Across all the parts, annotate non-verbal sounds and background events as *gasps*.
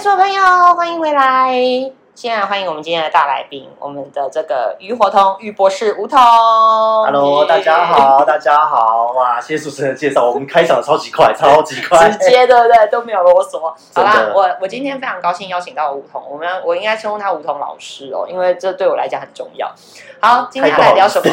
所有朋友，欢迎回来！现在欢迎我们今天的大来宾，我们的这个鱼活通鱼博士吴彤。Hello，大家好，大家好！哇，谢谢主持人介绍，我们开场超级快，超级快，直接对不对？都没有啰嗦。好啦，我我今天非常高兴邀请到吴彤，我们我应该称呼他吴彤老师哦，因为这对我来讲很重要。好，今天要来聊什么？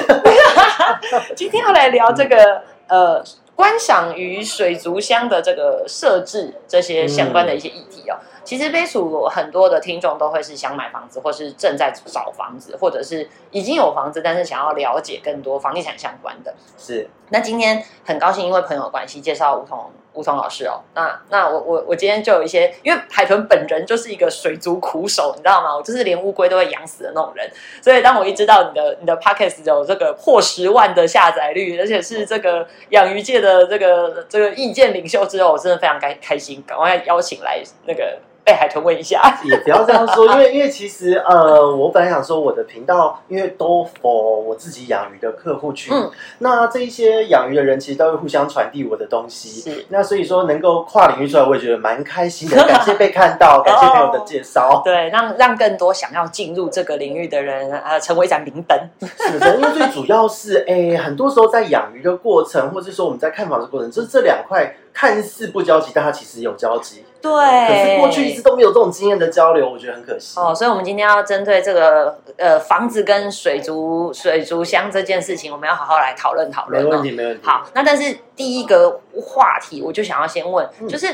*laughs* 今天要来聊这个呃观赏鱼水族箱的这个设置这些相关的一些议题哦。其实飞鼠很多的听众都会是想买房子，或是正在找房子，或者是已经有房子，但是想要了解更多房地产相关的。是那今天很高兴，因为朋友的关系介绍吴桐吴桐老师哦。那那我我我今天就有一些，因为海豚本人就是一个水族苦手，你知道吗？我就是连乌龟都会养死的那种人。所以当我一知道你的你的 podcast 有这个破十万的下载率，而且是这个养鱼界的这个这个意见领袖之后，我真的非常开开心，赶快邀请来那个被海豚问一下。也不要这样说，因为因为其实呃，我本来想说我的频道，因为都 for 我自己养鱼的客户群，嗯那这一些养鱼的人其实都会互相传递我的东西，是那所以说能够跨领域出来，我也觉得蛮开心的，感谢被看到，感谢朋友的介绍。对，让让更多想要进入这个领域的人呃成为一盏明灯。*laughs* 是的，因为最主要是，哎、很多时候在养鱼的过程，或者说我们在看房的过程，就是这两块看似不交集，但它其实有交集。对，可是过去一直都没有这种经验的交流，我觉得很可惜。哦，所以我们今天要针对这个呃房子跟水族水族箱这件事情，我们要好好来讨论讨论、哦。没问题，没问题。好，那但是第一个话题，我就想要先问，嗯就是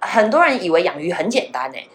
很多人以为养鱼很简单哎，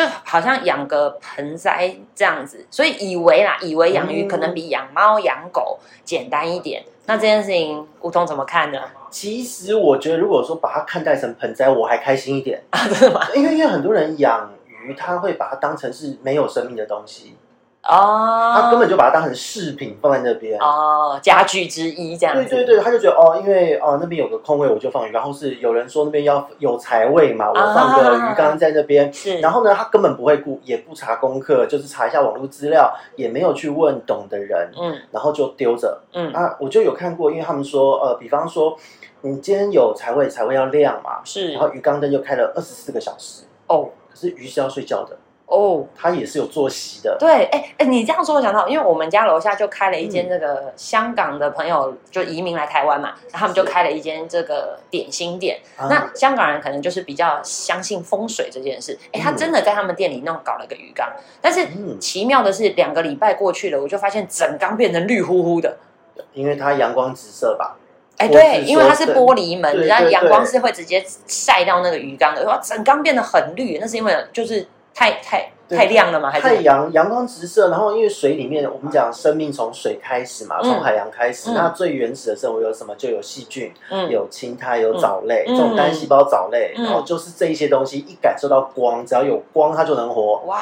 就好像养个盆栽这样子，所以以为啦，以为养鱼嗯可能比养猫养狗简单一点。那这件事情，吴桐怎么看呢？其实我觉得，如果说把它看待成盆栽，我还开心一点，啊，真的吗？因为因为很多人养鱼，他会把它当成是没有生命的东西，哦，他根本就把它当成饰品放在那边。哦家具之一这样子。对对对，他就觉得哦，因为哦那边有个空位，我就放鱼。然后是有人说那边要有财位嘛，我放个鱼缸在那边。是，然后呢，他根本不会顾，也不查功课，就是查一下网络资料，也没有去问懂的人，嗯然后就丢着。嗯啊，我就有看过，因为他们说，呃，比方说你今天有财位，财位要亮嘛，是然后鱼缸灯就开了二十四个小时，哦可是鱼是要睡觉的，哦。它也是有作息的。对，哎哎，你这样说，我想到，因为我们家楼下就开了一间嗯那个香港的朋友就移民来台湾嘛，他们就开了一间这个点心店。啊那香港人可能就是比较相信风水这件事，哎，他嗯真的在他们店里弄搞了个鱼缸，但是嗯，奇妙的是，两个礼拜过去了，我就发现整缸变成绿乎乎的。因为它阳光直射吧，哎，我对，因为它是玻璃门，然后阳光是会直接晒到那个鱼缸的，哇，整缸变得很绿，那是因为就是太太太亮了吗？还是？太阳阳光直射，然后因为水里面我们讲生命从水开始嘛，嗯。从海洋开始，嗯。那最原始的生物有什么？就有细菌，嗯。有青苔，有藻类，嗯。这种单细胞藻类，嗯。然后就是这一些东西一感受到光，只要有光它就能活。哇，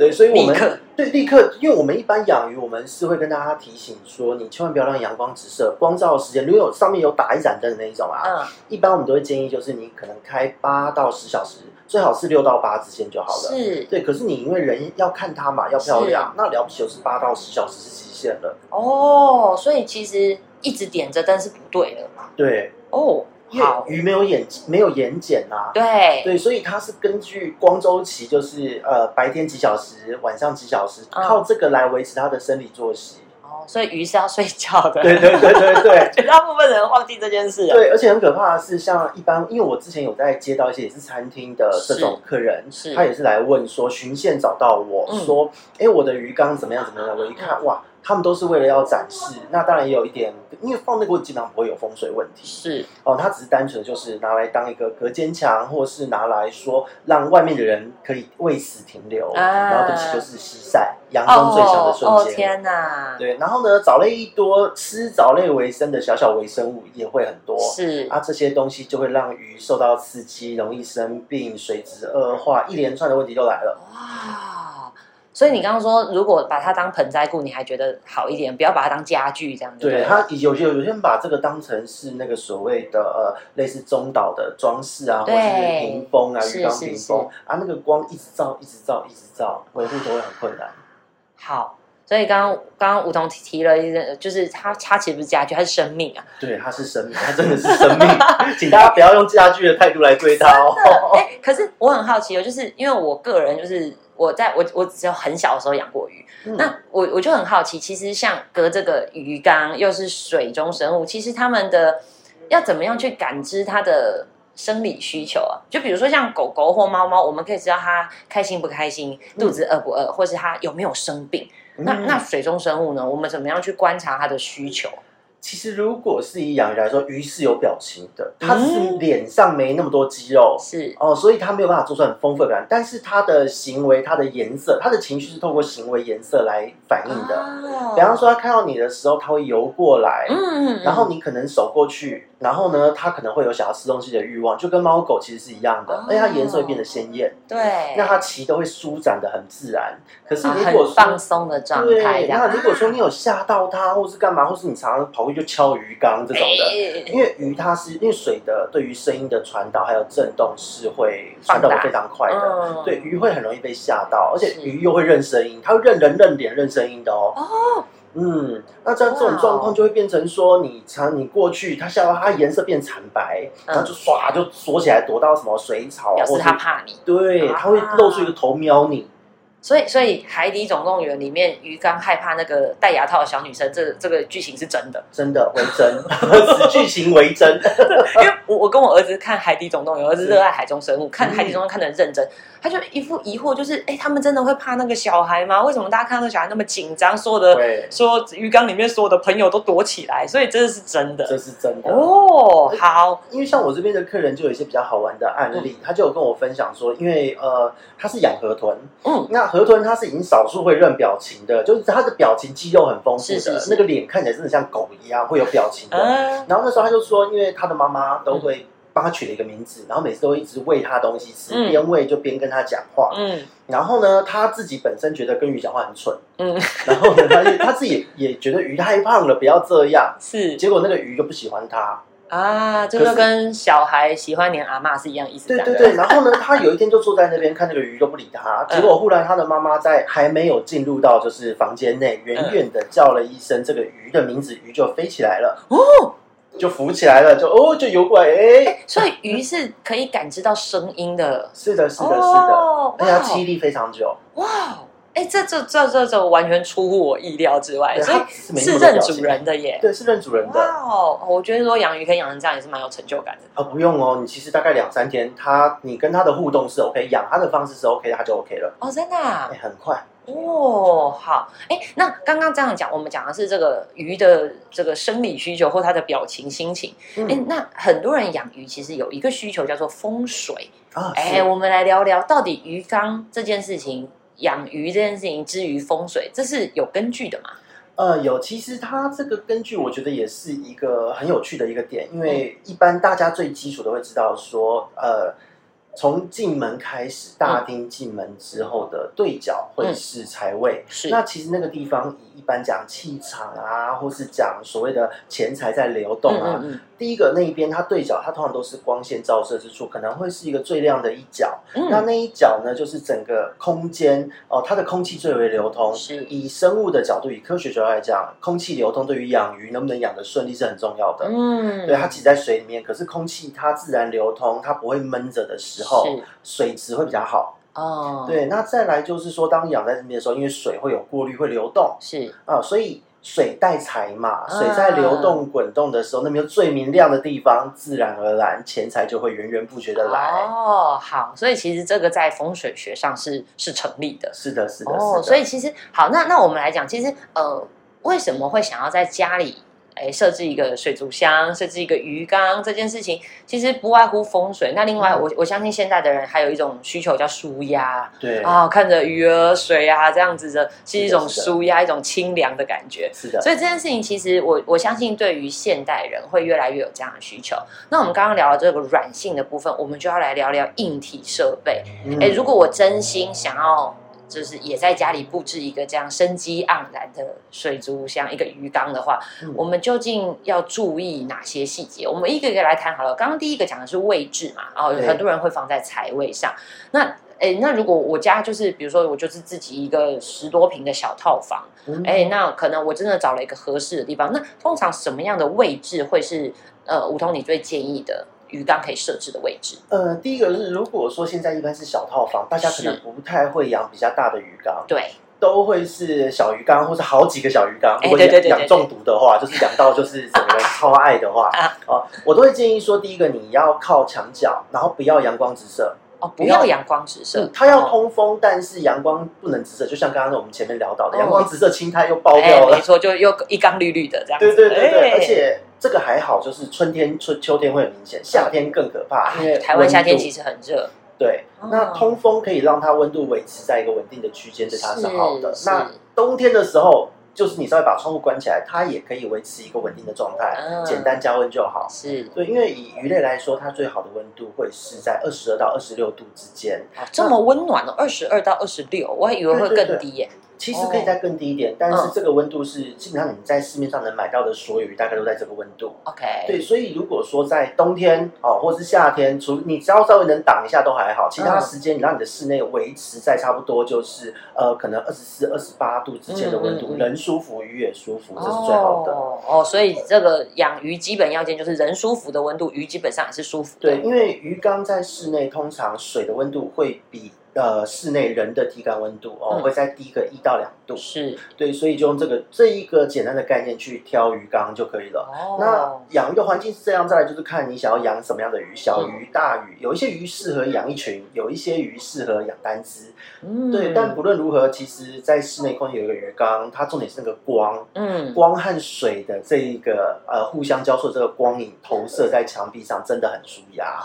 对，所以我们对立刻，因为我们一般养鱼，我们是会跟大家提醒说，你千万不要让阳光直射，光照的时间，如果有上面有打一盏灯的那一种啊，嗯，一般我们都会建议就是你可能开八到十小时，最好是六到八之间就好了。是对，可是你因为人要看它嘛，要漂亮，那了不起就是八到十小时是极限了。哦，所以其实一直点着灯是不对的对，哦。因为好，鱼没有眼没有眼睑啊。对，对，所以它是根据光周期，就是呃白天几小时，晚上几小时，嗯靠这个来维持它的生理作息。哦，所以鱼是要睡觉的。对对对对对。*laughs* 绝大部分人忘记这件事了。对，而且很可怕的是，像一般，因为我之前有在接到一些也是餐厅的这种客人，是他也是来问说，巡线找到我、嗯说，哎，我的鱼缸怎么样怎么样？我一看，哇，他们都是为了要展示，那当然也有一点，因为放那个基本上不会有风水问题是哦，它只是单纯就是拿来当一个隔间墙，或是拿来说让外面的人可以为此停留，啊然后对不起就是西晒，阳光最强的瞬哦间。天哪！对，然后呢，藻类一多，吃藻类为生的小小微生物也会很多。是啊，这些东西就会让鱼受到刺激，容易生病、水质恶化，一连串的问题就来了。哇，所以你刚刚说，如果把它当盆栽顾，你还觉得好一点，不要把它当家具这样子。对，它有些有些人把这个当成是那个所谓的呃类似中岛的装饰啊，或者是屏风啊、鱼缸屏风啊，那个光一直照、一直照、一直照，维护都会很困难。好，所以刚刚刚刚梧桐提提了一个，就是它它其实不是家具，它是生命啊。对，它是生命，它真的是生命，*laughs* 请大家不要用家具的态度来对它哦。哎，可是我很好奇哦，就是因为我个人就是我在我我只有很小的时候养过鱼，那我我就很好奇，其实像隔这个鱼缸又是水中生物，其实他们的要怎么样去感知它的生理需求啊？就比如说像狗狗或猫猫，我们可以知道它开心不开心，肚子饿不饿，或是它有没有生病。那那水中生物呢？我们怎么样去观察它的需求？其实，如果是以养鱼来说，鱼是有表情的，它是脸上没那么多肌肉，是哦，所以它没有办法做出很丰富的表情。但是它的行为、它的颜色、它的情绪是透过行为颜色来反映的。比方说，它看到你的时候，它会游过来，嗯，然后你可能手过去，然后呢，它可能会有想要吃东西的欲望，就跟猫狗其实是一样的，而且它颜色会变得鲜艳，对，那它鳍都会舒展的很自然。可是如果放松的状态，那如果说你有吓到它，或是干嘛，或是你常常跑。就敲鱼缸这种的，因为鱼它是因为水的对于声音的传导还有震动是会传导的非常快的，对鱼会很容易被吓到，而且鱼又会认声音，它会认人认脸认声音的哦。哦，嗯，那这样这种状况就会变成说，你常你过去，它吓到它颜色变惨白，然后就唰就缩起来躲到什么水草，表示它怕你，对，它会露出一个头瞄你。所以，所以《海底总动员》里面鱼缸害怕那个戴牙套的小女生，这这个剧情是真的，真的为真，*laughs* 此剧情为真。*laughs* 因为我我跟我儿子看《海底总动员》，儿子热爱海中生物，看《海底总动员》看得很认真。他就一副疑惑，就是哎，他们真的会怕那个小孩吗？为什么大家看到那个小孩那么紧张？所有的说鱼缸里面所有的朋友都躲起来，所以这是真的，这是真的哦。好，因为像我这边的客人就有一些比较好玩的案例，他就有跟我分享说，因为呃，他是养河豚，嗯，那河豚它是已经少数会认表情的，就是它的表情肌肉很丰富的，那个脸看起来真的像狗一样会有表情的。然后那时候他就说，因为他的妈妈都会。帮他取了一个名字，然后每次都一直喂他东西吃，边喂就边跟他讲话。嗯，然后呢，他自己本身觉得跟鱼讲话很蠢。嗯，*laughs* 然后呢，他他自己也觉得鱼太胖了，不要这样。*laughs* 是，结果那个鱼就不喜欢他啊，这就跟小孩喜欢黏阿妈是一样意思。对对对，然后呢，他有一天就坐在那边看那个鱼都不理他，结果忽然他的妈妈在还没有进入到就是房间内，远远的叫了一声这个鱼的名字，鱼就飞起来了。哦。就浮起来了，就哦，就游过来，哎，所以鱼是可以感知到声音的。*laughs* 是的，是的，是的，而且它记忆力非常久。哇，哎，这这这这这完全出乎我意料之外，所以是认主人的耶。对，是认主人的。哦，我觉得说养鱼可以养成这样也是蛮有成就感的。哦，不用哦，你其实大概两三天，它你跟它的互动是 OK，养它的方式是 OK，它就 OK 了。哦，真的？哎，很快。哦，好，哎，那刚刚这样讲，我们讲的是这个鱼的这个生理需求或它的表情、心情。哎，那很多人养鱼其实有一个需求叫做风水啊。哎，我们来聊聊到底鱼缸这件事情，养鱼这件事情之于风水，这是有根据的吗？呃，有，其实它这个根据，我觉得也是一个很有趣的一个点，因为一般大家最基础都会知道说，呃。从进门开始，大厅进门之后的对角会是财位。是，那其实那个地方以一般讲气场啊，或是讲所谓的钱财在流动啊。第一个那一边，它对角，它通常都是光线照射之处，可能会是一个最亮的一角。那那一角呢，就是整个空间哦，它的空气最为流通。是，以生物的角度，以科学角度来讲，空气流通对于养鱼能不能养的顺利是很重要的。嗯，对，它挤在水里面，可是空气它自然流通，它不会闷着的时候，水质会比较好。哦，对，那再来就是说，当养在这边的时候，因为水会有过滤，会流动。是啊，所以。水带财嘛，水在流动滚动的时候，那边最明亮的地方，自然而然钱财就会源源不绝的来。哦，好，所以其实这个在风水学上是是成立的。是的，是的。哦，所以其实好，那那我们来讲，其实呃，为什么会想要在家里？哎，设置一个水族箱，设置一个鱼缸，这件事情其实不外乎风水。那另外，我我相信现在的人还有一种需求叫舒压，对啊，看着鱼儿水啊这样子的，是一种舒压，一种清凉的感觉。是的，所以这件事情其实我我相信，对于现代人会越来越有这样的需求。那我们刚刚聊的这个软性的部分，我们就要来聊聊硬体设备。哎，如果我真心想要。就是也在家里布置一个这样生机盎然的水族箱，一个鱼缸的话，我们究竟要注意哪些细节？我们一个一个来谈好了。刚刚第一个讲的是位置嘛，然后很多人会放在财位上。那哎，那如果我家就是比如说我就是自己一个十多平的小套房，嗯哎，那可能我真的找了一个合适的地方，那通常什么样的位置会是呃梧桐你最建议的鱼缸可以设置的位置？呃，第一个是如果说现在一般是小套房，大家可能不太会养比较大的鱼缸，对，都会是小鱼缸或是好几个小鱼缸。哎如果养养中毒的话，就是养到就是整个人超爱的话 *laughs* 啊，啊，我都会建议说，第一个你要靠墙角，然后不要阳光直射。哦，不要阳光直射嗯，，它要哦通风，但是阳光不能直射，就像刚刚我们前面聊到的，哦阳光直射青苔又爆哎掉了没。错，就又一缸绿绿的这样子。对对对而且这个还好，就是春天、春秋天会很明显，夏天更可怕，因为台湾夏天其实实很热，对。哦那通风可以让它温度维持在一个稳定的区间，对它是好的。那冬天的时候，就是你稍微把窗户关起来，它也可以维持一个稳定的状态，嗯简单加温就好。是对，因为以鱼类来说，它最好的温度会是在二十二到二十六度之间。哦这么温暖哦，二十二到二十六，我还以为会更低耶。其实可以再更低一点，但是这个温度是基本上你在市面上能买到的所有鱼大概都在这个温度。OK，对，所以如果说在冬天哦，或是夏天，除你只要稍微能挡一下都还好，其他嗯时间你让你的室内维持在差不多就是呃可能二十四、二十八度之间的温度，人舒服，鱼也舒服，这是最好的。哦哦，所以这个养鱼基本要件就是人舒服的温度，鱼基本上也是舒服的。对，因为鱼缸在室内通常水的温度会比呃室内人的体感温度哦、嗯。会在低个一到两度。是对，所以就用这个这一个简单的概念去挑鱼缸就可以了。哦，那养鱼的环境是这样，再来就是看你想要养什么样的鱼，小鱼、大鱼，有一些鱼适合养一群，有一些鱼适合养单只。嗯对，但不论如何，其实，在室内空间有一个鱼缸，它重点是那个光，嗯光和水的这一个呃互相交错，这个光影投射在墙壁上，真的很舒压。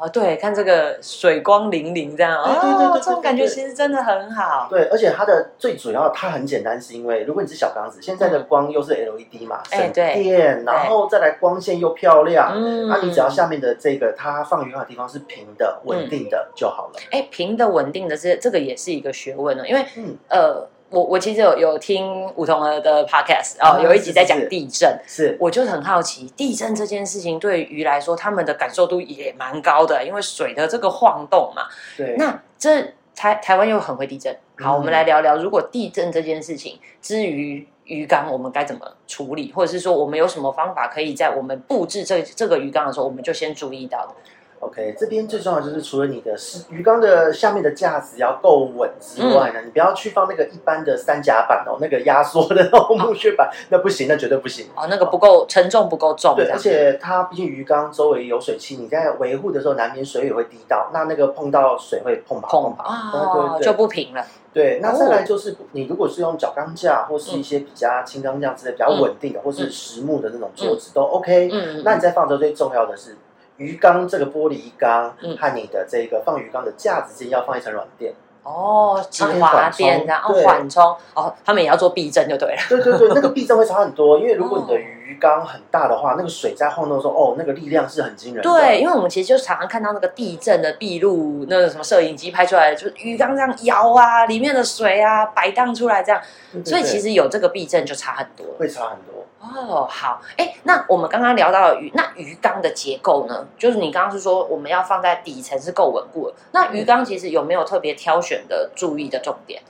哦，对，看这个水光粼粼这样，对对对对哦，这种感觉其实真的很好。对，而且它的最主要，它很简单，是因为如果你是小缸子，现在的光又是 LED 嘛，省电，然后再来光线又漂亮，嗯那、你只要下面的这个它放鱼缸的地方是平的、稳定的就好了。哎，平的稳定的这这个也是一个学问呢，因为嗯，呃，我我其实有有听梧桐儿的 podcast 哦，啊有一集在讲地震，是。我就很好奇，地震这件事情对鱼来说，他们的感受度也蛮高的，因为水的这个晃动嘛。对。那这台台湾又很会地震，好，嗯。我们来聊聊，如果地震这件事情，至于鱼缸，我们该怎么处理，或者是说我们有什么方法可以在我们布置这这个鱼缸的时候，我们就先注意到的。OK，这边最重要的就是除了你的是鱼缸的下面的架子要够稳之外嗯呢，你不要去放那个一般的三甲板哦，那个压缩的那种木屑板，那不行，那绝对不行。哦，那个不够沉重，不够重，对，而且它毕竟鱼缸周围有水汽，你在维护的时候难免水也会滴到，那那个碰到水会碰跑碰跑。啊、对对就不平了。对，那哦再来就是你如果是用角钢架或是一些比较轻钢架之类比较稳定的，或是实木的那种桌子都 OK。嗯，那你在放的时候最重要的是鱼缸这个玻璃缸嗯和你的这个放鱼缸的架子间要放一层软垫。哦，防滑垫这样，哦，对缓冲，哦，他们也要做避震就对了。对对对，那个避震会差很多，因为如果你的哦鱼缸很大的话，那个水在晃动的时候，哦，那个力量是很惊人的。对，因为我们其实就常常看到那个地震的闭路，那个什么摄影机拍出来的，就是鱼缸这样摇啊，里面的水啊摆荡出来这样，对，对所以其对实有这个避震就差很多。会差很多。哦，好，哎，那我们刚刚聊到的鱼，那鱼缸的结构呢？就是你刚刚是说我们要放在底层是够稳固的，那鱼缸其实有没有特别挑选的注意的重点？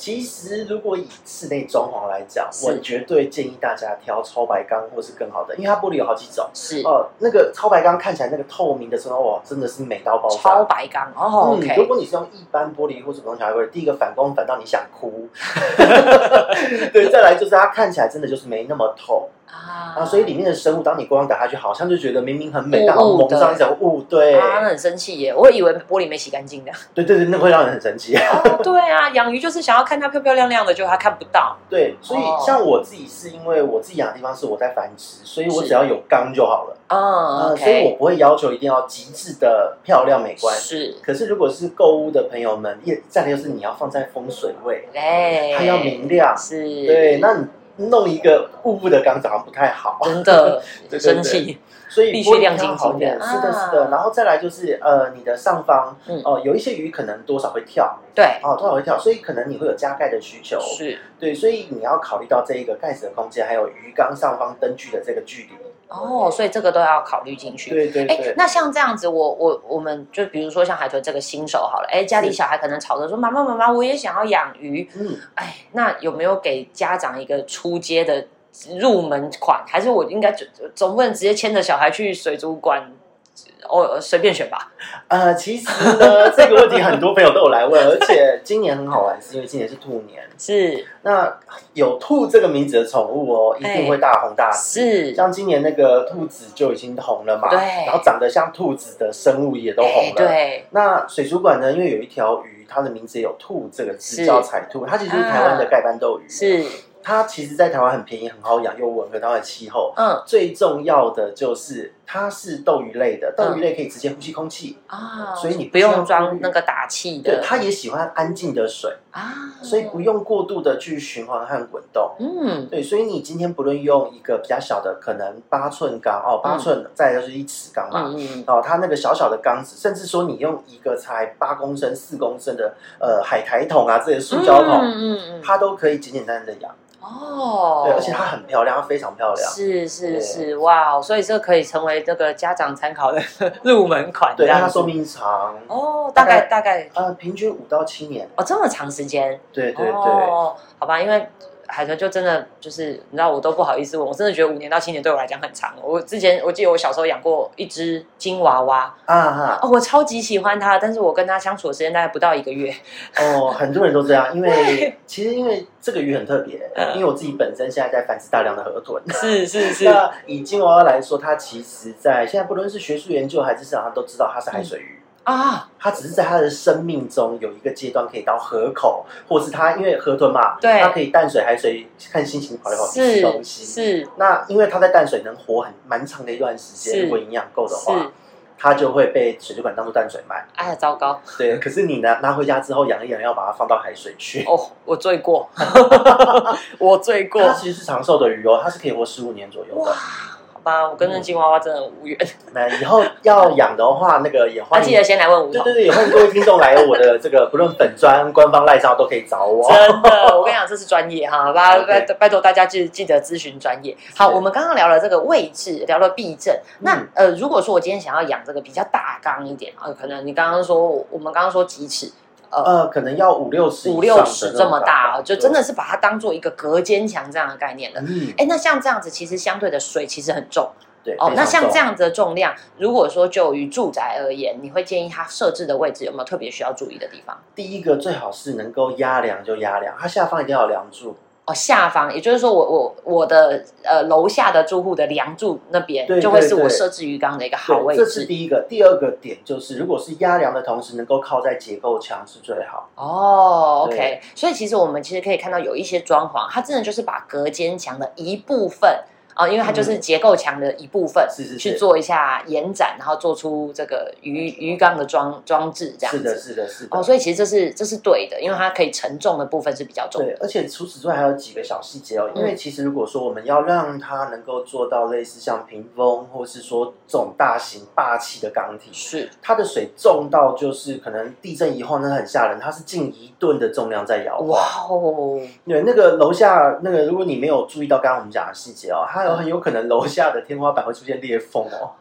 其实，如果以室内装潢来讲，我绝对建议大家挑超白钢或是更好的，因为它玻璃有好几种。是。哦、那个超白钢看起来那个透明的时候，哇，真的是美到爆炸。超白钢哦嗯，如果你是用一般玻璃或者普通小玻璃，第一个反光反到你想哭，*laughs* 对，再来就是它看起来真的就是没那么透啊啊，所以里面的生物，当你光打下去，好像就觉得明明很美，雾但好像雾的蒙上一层雾，对，啊，那很生气耶！我以为玻璃没洗干净的。*laughs* 对对对，那会让人很生气。对啊，养鱼就是想要看它漂漂亮亮的，结果它看不到。*laughs* 对，所以哦像我自己是因为我自己养的地方是我在繁殖，所以我只要有缸就好了。嗯呃，所以我不会要求一定要极致的漂亮美观。是，可是如果是购物的朋友们，也再来就是你要放在风水位，哎，它要明亮。是，对，那你弄一个雾雾的缸子好像不太好。真的 *laughs* 生气。所以必须亮晶晶的是的，啊是的。然后再来就是呃，你的上方嗯哦、有一些鱼可能多少会跳对，哦，多少会跳，所以可能你会有加盖的需求。是，对，所以你要考虑到这一个盖子的空间，还有鱼缸上方灯具的这个距离。哦，所以这个都要考虑进去。对对对哎，，那像这样子，我我我们就比如说像海豚这个新手好了，哎，家里小孩可能吵着说妈妈妈妈，我也想要养鱼，嗯，哎，那有没有给家长一个出街的入门款？还是我应该总总不能直接牵着小孩去水族馆？哦，随便选吧。呃，其实呢，*laughs* 这个问题很多朋友都有来问，而且今年很好玩，是因为今年是兔年。是那有兔这个名字的宠物哦，一定会大红大紫。是，像今年那个兔子就已经红了嘛，对然后长得像兔子的生物也都红哎了。对，那水族馆呢，因为有一条鱼，它的名字也有“兔”这个字，叫彩兔，它其实就是台湾的盖斑斗鱼。是，它其实，在台湾很便宜，很好养，又吻合它的气候。嗯。最重要的就是它是斗鱼类的，斗鱼类可以直接呼吸空气，啊，所以你不用装那个打气的。对，的它也喜欢安静的水，啊，所以不用过度的去循环和滚动。嗯。对，所以你今天不论用一个比较小的，可能八寸缸哦，八寸，再就是一尺缸嘛，哦，它那个小小的缸子，甚至说你用一个才八公升、四公升的呃海苔桶啊，这些塑胶桶，嗯嗯嗯，它都可以简简单单的养。哦，对，而且它很漂亮，它非常漂亮。是是是，哇！所以这可以成为这个家长参考的 *laughs* 入门款，对，它寿命长，哦，大概大概呃，平均五到七年。哦这么长时间，对对对，哦，好吧，因为海豚就真的就是你知道，我都不好意思问，我真的觉得五年到七年对我来讲很长。我之前我记得我小时候养过一只金娃娃，啊哈，哦，我超级喜欢它，但是我跟它相处的时间大概不到一个月，*laughs* 哦，很多人都这样，因为其实因为这个鱼很特别，嗯因为我自己本身现在在繁殖大量的河豚。是是 *laughs* 是，那以金娃娃来说，它其实在现在不论是学术研究还是市场上都知道它是海水鱼。啊，它只是在它的生命中有一个阶段可以到河口，或是它因为河豚嘛，对它可以淡水、海水看心情跑来跑去吃东是西。是那因为它在淡水能活很蛮长的一段时间，如果营养够的话，，它就会被水族馆当做淡水卖。哎呀，糟糕对，可是你拿拿回家之后养一养，要把它放到海水去。哦，我醉过，*laughs* 我醉过，它其实是长寿的鱼哦，它是可以活十五年左右的。，好吧，我跟那金娃娃真的无缘，*laughs* 那以后要养的话，那个也那欢迎记得先来问吴彤。对对对，也欢迎各位听众来我的这个不论粉砖、官方赖账都可以找我。真的，我跟你讲，这是专业哈，*laughs* 拜 OK 拜拜托大家记记得咨询专业。好，我们刚刚聊了这个位置，聊了避震。那嗯呃，如果说我今天想要养这个比较大缸一点，呃，可能你刚刚说，我们刚刚说几尺，呃，可能要五六十五六十这么大哦，就真的是把它当做一个隔间墙这样的概念了。嗯，哎，那像这样子，其实相对的水其实很重对哦。那像这，样子的重量，如果说就于住宅而言，你会建议它设置的位置有没有特别需要注意的地方？第一个最好是能够压梁就压梁，它下方一定要有梁柱。哦，下方，也就是说我，我我的呃楼下的住户的梁柱那边，对就会是我设置鱼缸的一个好位置这是。第一个。第二个点就是，如果是压梁的同时能够靠在结构墙是最好。哦，OK，所以其实我们其实可以看到有一些装潢，它真的就是把隔间墙的一部分啊、因为它就是结构墙的一部分，是是是去做一下延展，然后做出这个鱼鱼缸的装装置这样子。是的，是的，是的。哦，所以其实这是这是对的，因为它可以承重的部分是比较重的。，对而且除此之外还有几个小细节哦。因嗯为其实如果说我们要让它能够做到类似像屏风，或是说这种大型霸气的钢体，是它的水重到就是可能地震以后，那很吓人，它是近一吨的重量在摇。哇哦，对，那个楼下那个，如果你没有注意到刚刚我们讲的细节哦，它有很有可能楼下的天花板会出现裂缝哦，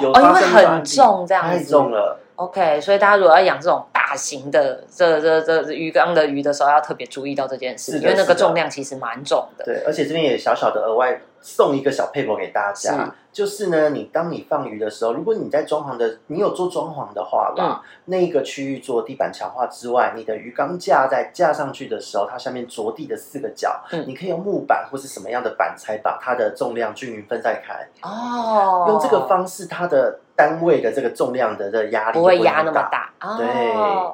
有哦，因为很，重这样子，太重了。OK，所以大家如果要养这种大型的这这这鱼缸的鱼的时候，要特别注意到这件事，因为那个重量其实蛮重的。对，而且这边也小小的额外送一个小配博给大是家，就是呢，你当你放鱼的时候，如果你在装潢的，你有做装潢的话啦，嗯。那一个区域做地板强化之外，你的鱼缸架在架上去的时候，它下面着地的四个角，嗯。你可以用木板或是什么样的板材把它的重量均匀分散开，哦，用这个方式，它的单位的这个重量的这压力不会压那么大。对。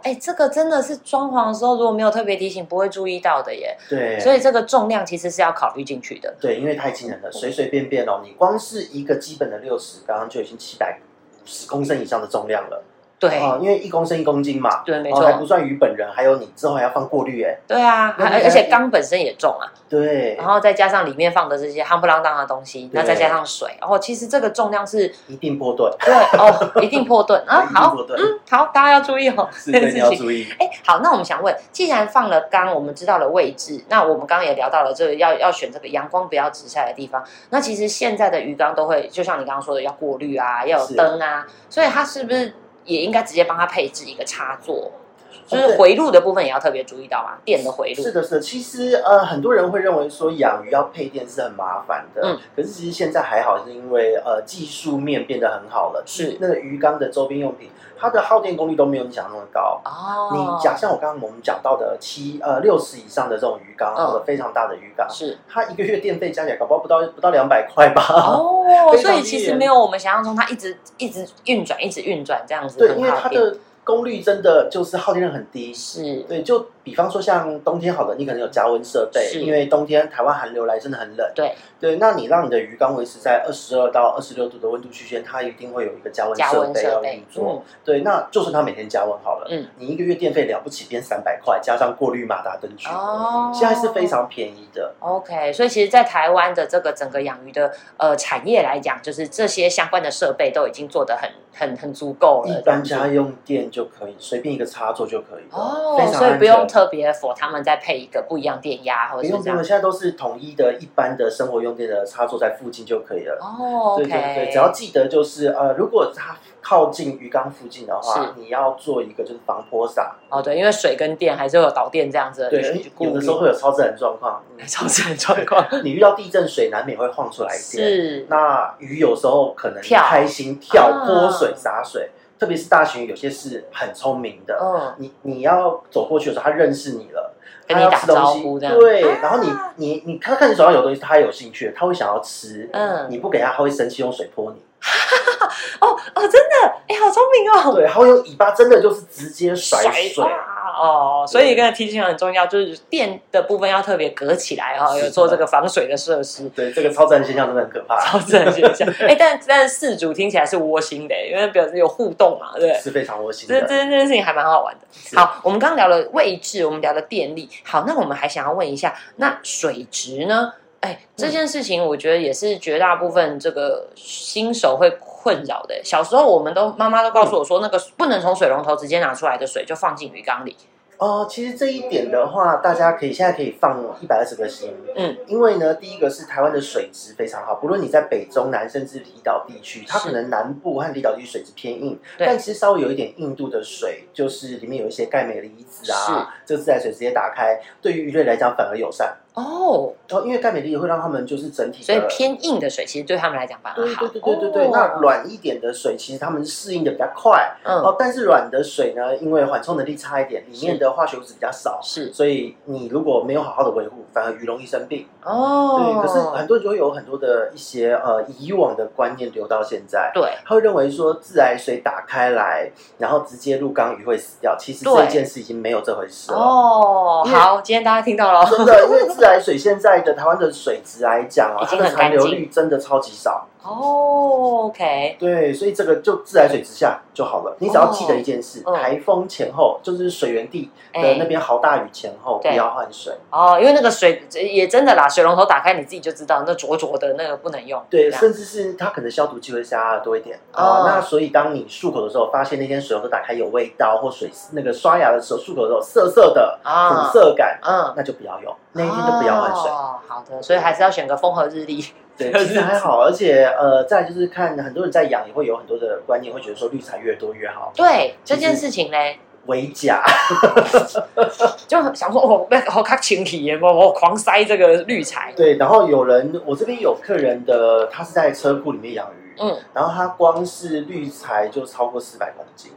哎，这个真的是装潢的时候如果没有特别提醒，不会注意到的耶。对，所以这个重量其实是要考虑进去的。对，因为太惊人了，随随便便哦，你光是一个个基本的六十刚刚就已经七百五十公升以上的重量了。对。啊，因为一公升一公斤嘛，对，没错。还不，算鱼本人，还有你之后还要放过滤，哎，对啊，而而且缸本身也重啊，对。然，后再加上里面放的这些夯不啷当的东西，那再加上水，然哦，其实这个重量是一定破盾，对哦，*laughs* *laughs* 一定破盾啊。好，嗯，好，大家要注意哦，*laughs* 这件事情。你要注意。哎，好，那我们想问，既然放了缸，我们知道了位置，那我们刚刚也聊到了这个要要选这个阳光不要直晒的地方。那其实现在的鱼缸都会，就像你刚刚说的，要过滤啊，要有是。灯啊，所以它是不是也应该直接帮他配置一个插座？就是回路的部分也要特别注意到嘛，电的回路。是的，是的。其实呃，很多人会认为说养鱼要配电是很麻烦的，嗯可是其实现在还好，是因为呃技术面变得很好了，是那个鱼缸的周边用品，它的耗电功率都没有你想那么高。哦，你假像我刚刚我们讲到的七呃六十以上的这种鱼缸，嗯或者非常大的鱼缸，是它一个月电费加起来搞不好不到不到两百块吧？哦，*laughs* 所以其实没有我们想象中它一直一直运转，一直运转这样子，对，因为。它的功率真的就是耗电量很低。是对，就比方说像冬天好了，你可能有加温设备，因为冬天台湾寒流来真的很冷。对对，那你让你的鱼缸维持在二十二到二十六度的温度区间，它一定会有一个加温加设备要运作。对，那就算它每天加温好了，嗯，你一个月电费了不起变三百块，加上过滤马达灯具，哦，现在是非常便宜的。OK，所以其实，在台湾的这个整个养鱼的呃产业来讲，就是这些相关的设备都已经做得很很很足够了。一般家用电就可以，随便一个插座就可以了，哦所以不用特别 for 他们再配一个不一样电压或者是这样。现在都是统一的一般的生活用电的插座在附近就可以了。哦对对对，只要记得就是呃，如果它靠近鱼缸附近的是。话，你要做一个就是防泼洒。哦对，因为水跟电还是会有导电这样子的对有的时候会有超自然状况，嗯 *laughs* 超自然状况。*laughs* 你遇到地震，水难免会晃出来一点。是。那鱼有时候可能跳。开心跳、啊。泼水、洒水，特别是大型鱼，有些是很聪明的。嗯。你你要走过去的时候，它认识你了，跟你打它要吃东西招呼这样对，啊然后你你你他看你手上有东西，他有兴趣，他会想要吃。嗯你不给他，他会生气，用水泼你。*laughs* 哦哦真的哎好聪明哦，对，还有尾巴，真的就是直接甩水。哇哦，所以刚才提醒很重要，就是电的部分要特别隔起来哈、哦，有做这个防水的设施。对，这个超自然现象真的很可怕，*laughs* 超自然现象，哎、但但是事主听起来是窝心的，因为表示有互动嘛，对？是非常窝心这这。这件事情还蛮好玩的。好，我们刚刚聊了位置，我们聊了电力。好，那我们还想要问一下，那水质呢？哎，这件事情我觉得也是绝大部分这个新手会困扰的。小时候我们都妈妈都告诉我说，那个不能从水龙头直接拿出来的水就放进鱼缸里。哦，其实这一点的话，大家可以现在可以放一百二十个心，嗯，因为呢，第一个是台湾的水质非常好，不论你在北中南甚至离岛地区，它可能南部和离岛地区水质偏硬，但其实稍微有一点硬度的水，就是里面有一些钙镁离子啊，这个自来水直接打开，对于鱼类来讲反而友善。哦，哦，因为钙镁离子会让他们就是整体，所以偏硬的水其实对他们来讲反而好。对对对对对那软一点的水，其实他们适应的比较快。嗯哦，但是软的水呢，因为缓冲能力差一点，里面的化学物质比较少，是所以你如果没有好好的维护，反而鱼容易生病。哦，对，可是很多人就会有很多的一些呃以往的观念留到现在，对他会认为说自来水打开来，然后直接入缸鱼会死掉。其实这件事已经没有这回事了。哦，好，今天大家听到了。真的，因为自来水现在的台湾的水质来讲啊，已经它的残留率真的超级少。哦，OK，对，所以这个就自来水之下就好了。你只要记得一件事：台风前后，就是水源地的哎那边好大雨前后，不要换水。哦，因为那个水也真的啦，水龙头打开你自己就知道，那浊浊的那个不能用。对，甚至是它可能消毒剂会加多一点哦啊、那所以当你漱口的时候，发现那天水龙头打开有味道，或水那个刷牙的时候漱口的时候涩涩的、啊苦涩感，嗯，那就不要用，那一天就不要换水。哦，好的，所以还是要选个风和日丽。对，*laughs* 其实还好，而且呃，再就是看很多人在养，也会有很多的观念，会觉得说绿材越多越好，对这件事情嘞，伪假。*laughs* 就想说哦，那好卡情体耶，我我狂塞这个绿材。对，然后有人，我这边有客人的，他是在车库里面养鱼，嗯，然后他光是绿材就超过四百公斤，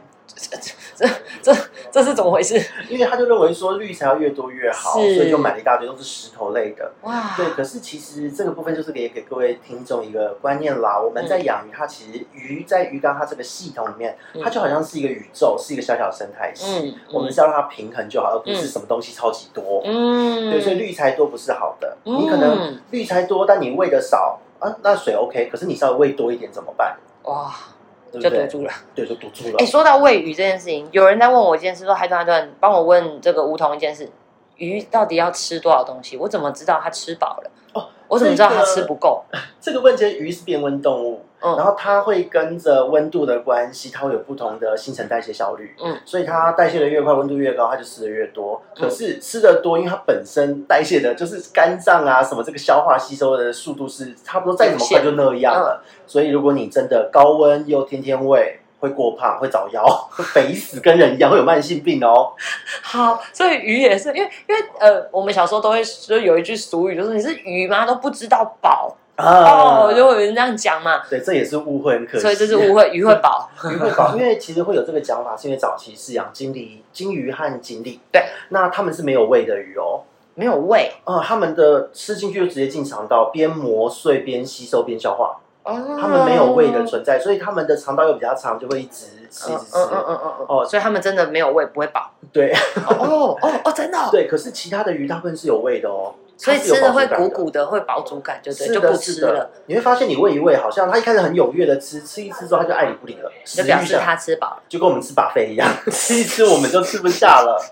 这这这是怎么回事？因为他就认为说绿材要越多越好，所以就买了一大堆都是石头类的。哇，对，可是其实这个部分就是给给各位听众一个观念啦。我们在养鱼，它其实鱼在鱼缸它这个系统里面，嗯它就好像是一个宇宙，是一个小小的生态系。嗯，我们是要让它平衡就好，而不是嗯什么东西超级多。嗯，对，所以绿材多不是好的。嗯你可能绿材多，但你喂的少啊，那水 OK，可是你稍微喂多一点怎么办？哇，对对？就堵住了。对，就堵住了哎、。说到喂鱼这件事情，有人在问我一件事，说海豚海豚，帮我问这个梧桐一件事：鱼到底要吃多少东西？我怎么知道它吃饱了？哦，我怎么知道它吃不够？*laughs* 这个问题，鱼是变温动物，嗯然后它会跟着温度的关系，它会有不同的新陈代谢效率。嗯，所以它代谢的越快，温度越高，它就吃的越多。嗯可是吃的多，因为它本身代谢的就是肝脏啊什么这个消化吸收的速度是差不多再怎么快就那样了。嗯所以如果你真的高温又天天喂，会过胖，*laughs* 会早夭，*laughs* 会肥死，跟人一样会有慢性病哦。*laughs* 好，所以鱼也是，因为因为呃，我们小时候都会就有一句俗语，就是你是鱼吗？都不知道饱啊，哦，就会有人这样讲嘛。对，这也是误会，很可惜。所以这是误会，鱼会饱。鱼会饱，因为其实会有这个讲法，是因为早期是养金鲤、金鱼和锦鲤，对，那他们是没有胃的鱼哦，没有胃呃，他们的吃进去就直接进肠道，边磨碎边吸收边消化，哦，他们没有胃的存在，所以他们的肠道又比较长，就会一直吃一直吃。嗯嗯嗯嗯嗯哦哦，所以他们真的没有胃，不会饱。对哦哦哦，真的哦。*laughs* 对，可是其他的鱼大部分是有味的哦，所以吃的会鼓鼓的，会饱足感，就对，是，就不吃了，。你会发现你喂一喂，好像他一开始很踊跃的吃，吃一吃之后他就爱理不理了，就表示他吃饱了。就跟我们吃把费一样，*laughs* 吃一吃我们就吃不下了。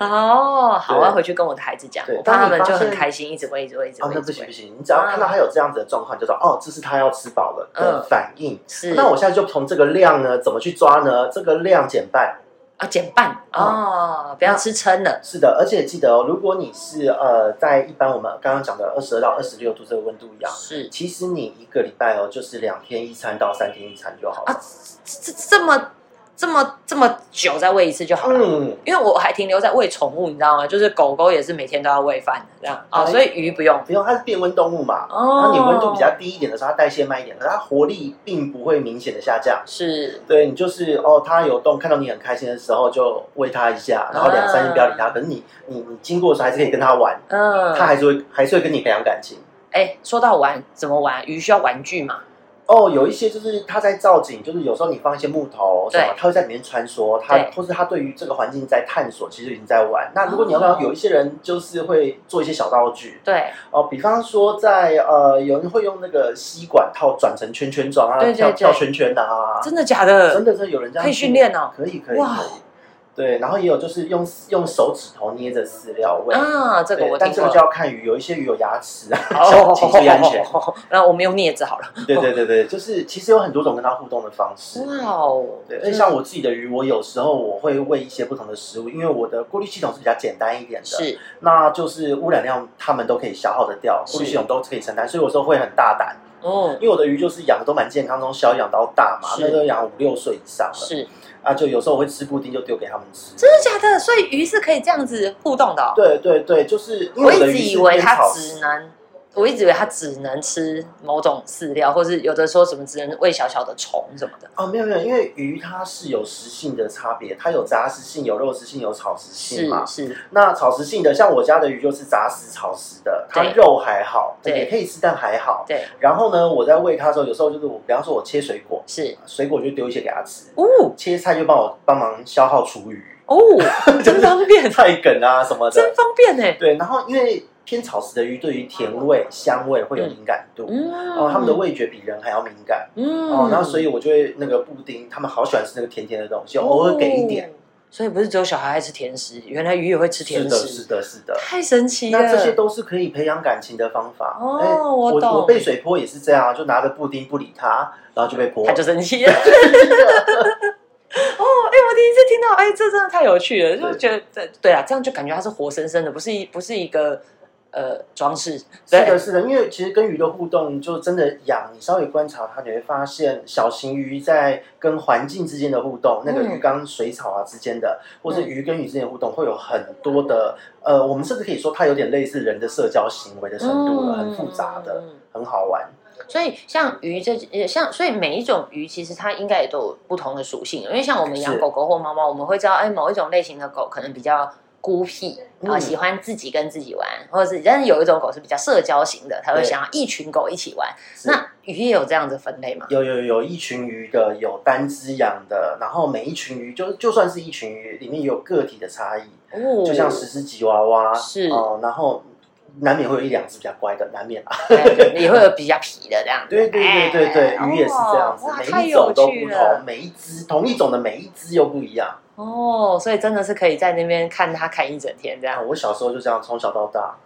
哦，好，我要回去跟我的孩子讲，对我怕他们就很开心，一直喂，一直喂，一直哦，喂，那一直喂。不行不行，你只要看到他有这样子的状况，就说哦，这是他要吃饱了的嗯反应。是，那我现在就从这个量呢，怎么去抓呢？这个量减半。啊减半哦，不要吃撑了。是的，而且记得哦，如果你是呃在一般我们刚刚讲的二十二到二十六度这个温度一样，是其实你一个礼拜哦，就是两天一餐到三天一餐就好了。啊，这这么这么这么久再喂一次就好了。嗯，因为我还停留在喂宠物，你知道吗？就是狗狗也是每天都要喂饭的这样啊、哎所以鱼不用。不用，它是变温动物嘛。哦然后你温度比较低一点的时候，它代谢慢一点，可是它活力并不会明显的下降。是对你就是哦，它有动，看到你很开心的时候就喂它一下，然后两三天不要理它。可是你你你经过的时候还是可以跟它玩，嗯，它还是会还是会跟你培养感情。哎，说到玩怎么玩，鱼需要玩具嘛？哦，有一些就是他在造景，就是有时候你放一些木头什么对，它会在里面穿梭，他或是他对于这个环境在探索，其实已经在玩。那如果你要不哦要有一些人就是会做一些小道具？对。哦，比方说在呃，有人会用那个吸管套转成圈圈状啊，对对对。跳跳圈圈的啊，真的假的？真的真的有人这样可以训练哦。可以可以哇。可以。对，然后也有就是用用手指头捏着饲料喂。啊，这个我但这个就。要看鱼，有一些鱼有牙齿啊，哦，请注意安全。*laughs* 那我们用镊子好了。对对对对，就是其实有很多种跟它互动的方式。哇哦，对，像我自己的鱼，我有时候我会喂一些不同的食物，因为我的过滤系统是比较简单一点的，是那就是污染量它们都可以消耗的掉，是过滤系统都可以承担，所以有时候会很大胆，哦，因为我的鱼就是养的都蛮健康，从小养到大嘛，是那都养五六岁以上了，是啊，就有时候我会吃布丁就丢给他们吃。真的假的？所以鱼是可以这样子互动的哦。对对对，就是我一直以为它只能，我一直以为它只能吃某种饲料，或是有的说什么只能喂小小的虫什么的。哦，没有没有，因为鱼它是有食性的差别，它有杂食性、有肉食性、有草食性嘛。是是，那草食性的，像我家的鱼就是杂食草食的，它肉还好，对也可以吃，但还好。对，然后呢，我在喂它的时候，有时候就是我，比方说我切水果，是水果就丢一些给它吃，哦切菜就帮我帮忙消耗厨余，哦，*laughs* 真方便，菜梗啊什么的。真方便呢。对，然后因为偏草食的鱼对于甜味、香味会有敏感度，嗯哦，他们的味觉比人还要敏感。嗯哦，然后所以我就会那个布丁，他们好喜欢吃那个甜甜的东西，偶尔给一点。哦。所以不是只有小孩爱吃甜食，原来鱼也会吃甜食是的，是的，是的。太神奇了。那这些都是可以培养感情的方法。哦哎我我懂我被水泼也是这样，就拿着布丁不理他，然后就被泼。他就生气了。*laughs* 哦，哎、我第一次听到，哎、这真的太有趣了，就对觉得对对啊，这样就感觉它是活生生的，不是一不是一个呃装饰。是的，是的，因为其实跟鱼的互动，就真的养，你稍微观察它，你会发现小型鱼在跟环境之间的互动，那个嗯鱼缸、水草啊之间的，或是鱼跟鱼之间的互动，会有很多的，呃，我们甚至可以说它有点类似人的社交行为的程度了，很复杂的，嗯很好玩。所以像鱼这呃像，所以每一种鱼其实它应该也都有不同的属性，因为像我们养狗狗或猫猫，我们会知道，哎，某一种类型的狗可能比较孤僻啊、嗯喜欢自己跟自己玩，或者是但是有一种狗是比较社交型的，它会想要一群狗一起玩。那鱼也有这样子分类吗？有有有一群鱼的，有单只养的，然后每一群鱼就就算是一群鱼，里面也有个体的差异，哦就像十只吉娃娃是哦、然后难免会有一两只比较乖的，难免啊。哎也会有比较皮的这样子。对对对对对，哎鱼也是这样子每一种都不同，每一只同一种的每一只又不一样。哦，所以真的是可以在那边看他看一整天这啊，样，我小时候就这样，从小到大。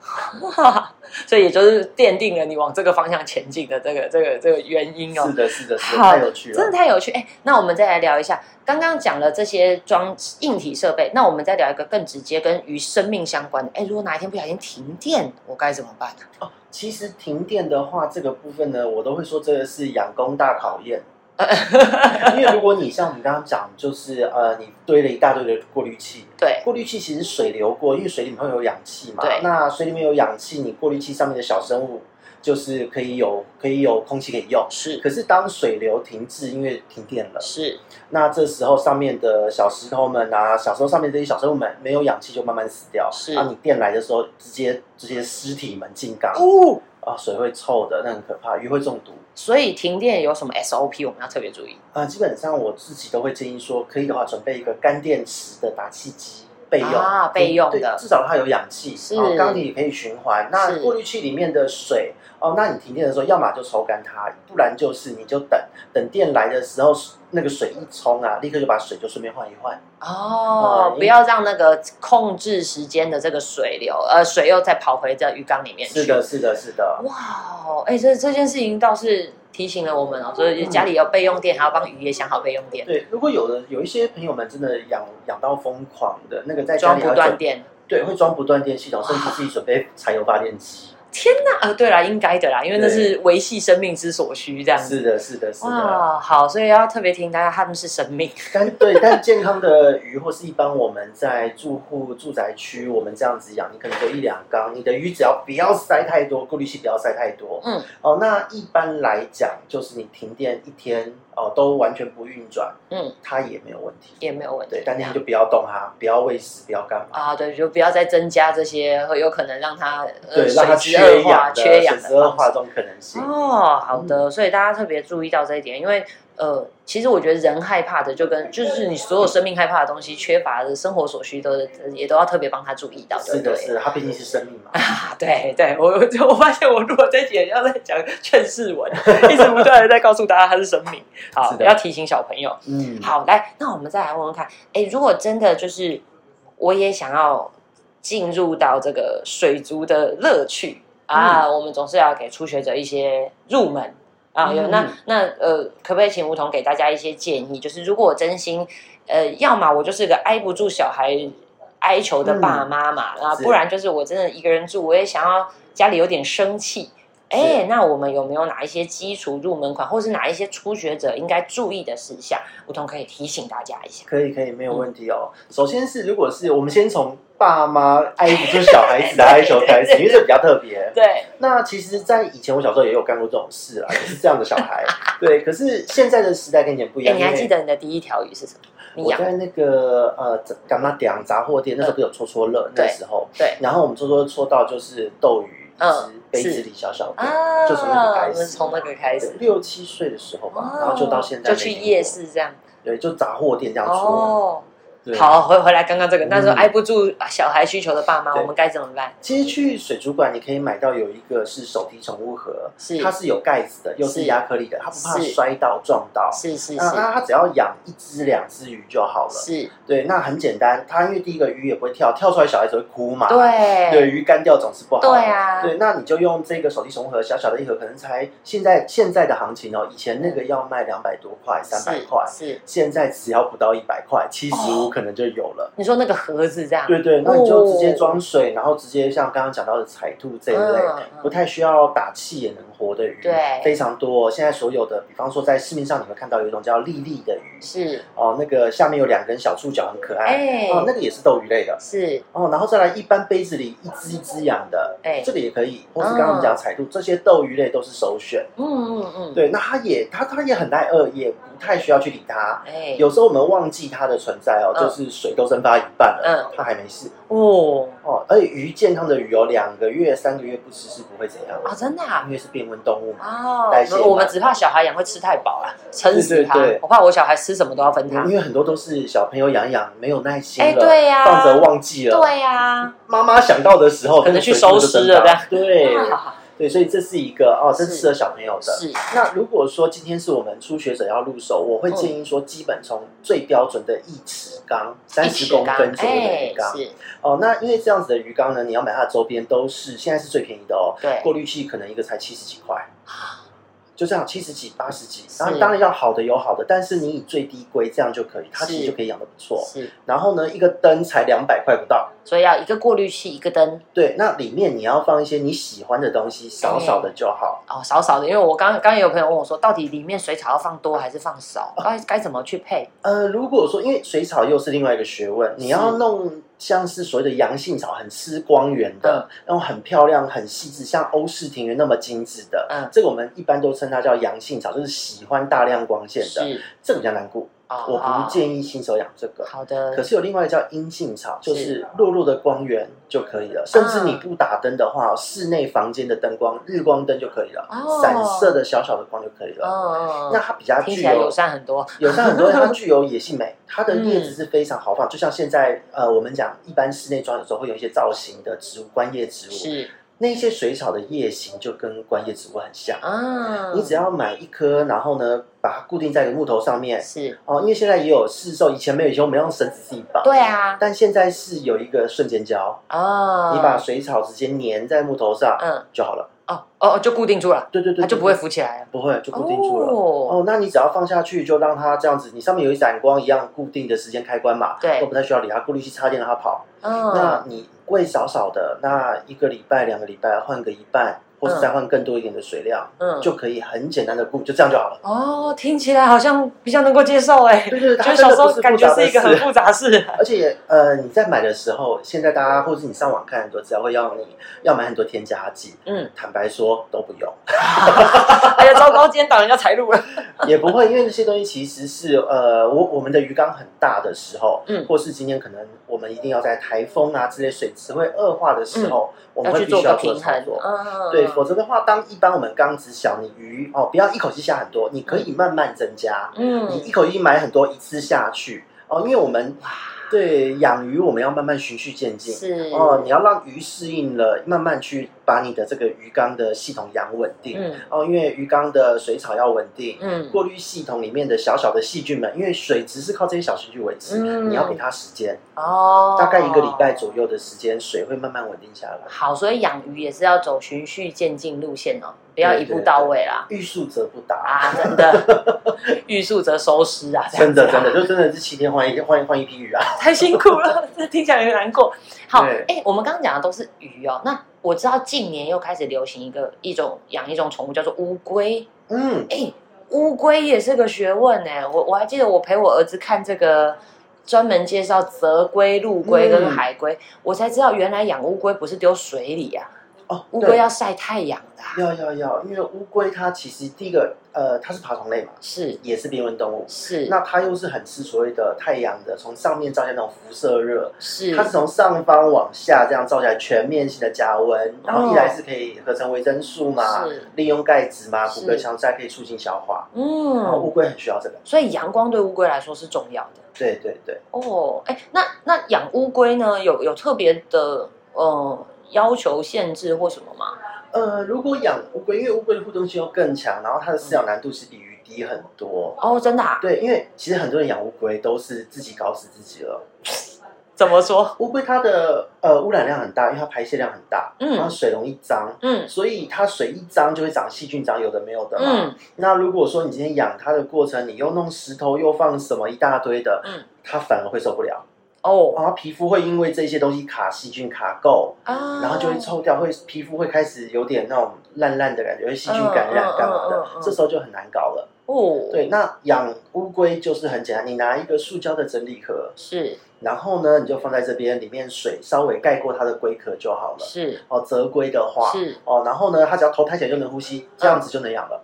*laughs* 所以也就是奠定了你往这个方向前进的这个这个这个原因哦是。的，是的，是的，太有趣了真的。太有趣哎！那我们再来聊一下，刚刚讲了这些装硬体设备，那我们再聊一个更直接跟与生命相关的。哎，如果哪一天不小心停电，我该怎么办呢、哦，其实停电的话，这个部分呢，我都会说这个是养工大考验。*laughs* 因为如果你像我们刚刚讲，就是呃，你堆了一大堆的过滤器，对，过滤器其实水流过，因为水里面会有氧气嘛。对那水里面有氧气，你过滤器上面的小生物就是可以有可以有空气可以用。是可是当水流停滞，因为停电了，是，那这时候上面的小石头们啊，小时候上面这些小生物们没有氧气就慢慢死掉。是那，你电来的时候，直接这些尸体们进缸哦，啊，水会臭的，那很可怕，鱼会中毒。所以停电有什么 SOP 我们要特别注意？啊，基本上我自己都会建议说，可以的话准备一个干电池的打气机备用啊备用的对至少它有氧气，是啊缸体也可以循环。那过滤器里面的水，哦，那你停电的时候，要么就抽干它，不然就是你就等等电来的时候，那个水一冲啊，立刻就把水就顺便换一换。哦，嗯不要让那个控制时间的这个水流，呃，水又再跑回这鱼缸里面去。是的，是的，是的。哇哦，哎，这这件事情倒是提醒了我们哦，所以家里有备用电，还要帮鱼也想好备用电，对，如果有的有一些朋友们真的养养到疯狂的，那个在家装不断电。对，会装不断电系统，甚至自己准备柴油发电机。天哪，呃，对啦，应该的啦，因为那是维系生命之所需，这样子。是的，是的，是的。哇，好，所以要特别提醒大家，他们是生命。但对，但健康的鱼或是一般我们在住户住宅区，我们这样子养，你可能就一两缸，你的鱼只要不要塞太多，过滤器不要塞太多。嗯，哦，那一般来讲，就是你停电一天哦都完全不运转，嗯，它也没有问题。也没有问题。对，但那天就不要动它，不要喂食，不要干嘛。啊，对，就不要再增加这些会有可能让它呃对，让它缺氧、缺氧的水质恶。化这种可能性。哦，好的，所以大家特别注意到这一点，因为呃，其实我觉得人害怕的，就跟就是你所有生命害怕的东西，缺乏的生活所需都也都要特别帮他注意到，对是的，不对？是的，它毕竟是生命嘛。*laughs* 啊，对对，我 *laughs* 我我发现我如果这节要在讲劝世文，一直不断的在告诉大家他是生命，好要提醒小朋友。嗯，好，来，那我们再来问问看，哎，如果真的就是我也想要进入到这个水族的乐趣啊，嗯我们总是要给初学者一些入门啊，有嗯那那呃，可不可以请吴桐给大家一些建议？就是如果我真心呃，要么我就是个挨不住小孩哀求的爸妈嘛，啊，是不然就是我真的一个人住，我也想要家里有点生气。哎，那我们有没有哪一些基础入门款，或是哪一些初学者应该注意的事项？吴桐可以提醒大家一下。可以，可以，没有问题哦。首先是，如果是我们先从爸妈爱不住小孩子的哀求开始，*laughs* 因为这比较特别。对，那其实，在以前我小时候也有干过这种事啊，也是这样的小孩。对，可是现在的时代跟以前不一哎，样。你还记得你的第一条鱼是什么？我在那个呃干嘛点杂货店，那时候不是有戳戳乐，那时候，对然后我们戳戳戳到就是斗鱼，一嗯只杯子里小小的，啊，就从那个开始从那个开始，六七岁的时候吧，然后就到现在就去夜，市这样。对，就杂货店这样戳。好，回回来刚刚这个，那时候嗯挨不住小孩需求的爸妈，对我们该怎么办？其实去水族馆，你可以买到有一个是手提宠物盒，是它是有盖子的，又是是亚克力的，它不怕摔到撞到。是是那那它只要养一只两只鱼就好了。是，对，那很简单，它因为第一个鱼也不会跳，跳出来小孩子会哭嘛。对对，鱼干掉总是不好。对啊，对，那你就用这个手提宠物盒，小小的一盒，可能才现在现在的行情哦，以前那个要卖两百多块、三百块，是。现在只要不到一百块，七十哦五可能就有了。你说那个盒子这样，对对，那你就直接哦。装水，然后直接像刚刚讲到的彩兔这一类，不太需要打气也能活的鱼，对。非常多、现在所有的，比方说在市面上你会看到有一种叫粒粒的鱼，是，哦，那个下面有两根小触角，很可爱。哎。哦，那个也是斗鱼类的。是，哦，然后再来一般杯子里一只一只养的，哎。这个也可以，或是刚刚我们讲彩度，这些斗鱼类都是首选。嗯嗯嗯，对，那它也它它也很耐饿，也不太需要去理它。哎，有时候我们忘记它的存在哦，嗯。就是水都蒸发一半了，嗯。它还没事哦哦。而且鱼健康的鱼哦，两个月、三个月不吃是不会怎样的啊，真的啊因为是变温动物嘛。哦代谢，我们只怕小孩养会吃太饱了，撑死他对对对。我怕我小孩吃什么都要分他因。为很多都是小朋友养一养没有耐心哎了，对呀放着忘记了。对呀，妈妈想到的时候，可能去收尸了对啊 *laughs* 对，所以这是一个哦，这是适合小朋友的。是那如果说今天是我们初学者要入手，我会建议说，基本从最标准的一尺缸，三十公分左右的哎鱼缸。是，哦，那因为这样子的鱼缸呢，你要买它的周边都是现在是最便宜的哦，对过滤器可能一个才七十几块。就这样，七十几、八十几，然当然要好的有好的，但是你以最低规这样就可以，它其是实就可以养的不错。是，然后呢，一个灯才两百块不到，所以要一个过滤器，一个灯对，那里面你要放一些你喜欢的东西，少少的就好。哦，少少的。因为我刚刚刚有朋友问我说，到底里面水草要放多还是放少？该该怎么去配？呃，如果说因为水草又是另外一个学问，你要弄像是所谓的阳性草，很吃光源的，然后很漂亮、很细致，像欧式庭园那么精致的，嗯。这个我们一般都称它叫阳性草，就是喜欢大量光线的，这个比较难顾，哦我不建议新手养这个。好的，可是有另外一个叫阴性草，就是弱弱的光源就可以了，甚至你不打灯的话，室内房间的灯光、日光灯就可以了，哦散射的小小的光就可以了。哦，那它比较具有听起来友善很多。友善很多，它 *laughs* 具有野性美，它的叶嗯子是非常豪放，就像现在呃，我们讲一般室内装有时候会有一些造型的植物，观叶植物，是那些水草的叶形就跟观叶植物很像。啊，你只要买一颗，然后呢，把它固定在一个木头上面。是。哦，因为现在也有市售，以前没有，以前我们用绳子自己绑，对啊，但现在是有一个瞬间胶，哦，你把水草直接粘在木头上嗯。就好了。哦哦就固定住了，对对对，它就不会浮起来了。不会就固定住了。哦，哦，那你只要放下去，就让它这样子，你上面有一盏光一样固定的时间开关嘛，对。都不太需要理它，过滤器插电让它跑。嗯，那你喂少少的，那一个礼拜、两个礼拜换个一半，或是再换更多一点的水量，嗯就可以很简单的顾，就这样就好了。哦，听起来好像比较能够接受哎，对对，*laughs* 就是小时候感觉是一个很复杂的事。*laughs* 而且呃，你在买的时候，现在大家或是你上网看很多资料，会要你要买很多添加剂。嗯，坦白说都不用，*laughs* 哎呀，糟糕，今天挡人家财路了。也不会，因为那些东西其实是呃，我我们的鱼缸很大的时候，嗯或是今天可能我们一定要在台风啊之类水池会恶化的时候，我们要去做会必须要做操作。嗯，对，否则的话，当一般我们刚子小，你鱼哦不要一口气下很多，你可以慢慢增加。嗯你嗯，一口气买很多，一次下去哦，因为我们对养鱼我们要慢慢循序渐进。是哦，你要让鱼适应了，慢慢去把你的这个鱼缸的系统养稳定。嗯哦，因为鱼缸的水草要稳定，嗯过滤系统里面的小小的细菌们，因为水质是靠这些小细菌维持，嗯你要给它时间，哦，大概一个礼拜左右的时间，水会慢慢稳定下来。好，所以养鱼也是要走循序渐进路线哦，不要一步到位啦。欲速则不达，啊，真的，*laughs* 欲速则收尸啊，真的真的就真的是七天换一换一换一批鱼啊。太辛苦了，*laughs* 这听起来有点难过。好，对哎、我们刚刚讲的都是鱼哦，那我知道近年又开始流行一个一种养一种宠物叫做乌龟，嗯，哎、乌龟也是个学问呢。我我还记得我陪我儿子看这个。专门介绍泽龟、陆龟跟嗯海龟，我才知道原来养乌龟不是丢水里啊，哦，乌对。龟要晒太阳的啊、要要要，因为乌龟它其实第一个呃，它是爬虫类嘛，是。也是边温动物。是。那它又是很吃所谓的太阳的，从上面照下来那种辐射热，是，它是从上方往下这样照下来，全面性的加温，然后一来是可以合成维生素嘛，是。利用钙质嘛，是。骨骼强再可以促进消化。嗯。然后乌嗯，龟很需要这个，所以阳光对乌龟来说是重要的。对对对。哦，哎，那那养乌龟呢，有有特别的呃要求限制或什么吗？呃，如果养乌龟，因为乌龟的互动性又更强，然后它的饲养难度是比鱼低很多。哦，真的、啊？对，因为其实很多人养乌龟都是自己搞死自己了。*laughs* 怎么说？乌龟它的呃污染量很大，因为它排泄量很大，嗯然后水容易脏，嗯所以它水一脏就会长细菌，长有的没有的嘛。嗯那如果说你今天养它的过程，你又弄石头，又放什么一大堆的，嗯，它反而会受不了，哦然后皮肤会因为这些东西卡细菌卡垢，啊，然后就会臭掉，会皮肤会开始有点那种烂烂的感觉，会细菌感染干嘛的这时候就很难搞了。哦，对，那养乌龟就是很简单，你拿一个塑胶的整理盒，是然后呢，你就放在这边，里面水稍微盖过它的龟壳就好了。是哦，泽龟的话，是哦，然后呢，它只要头抬起来就能呼吸，这样子就能养了。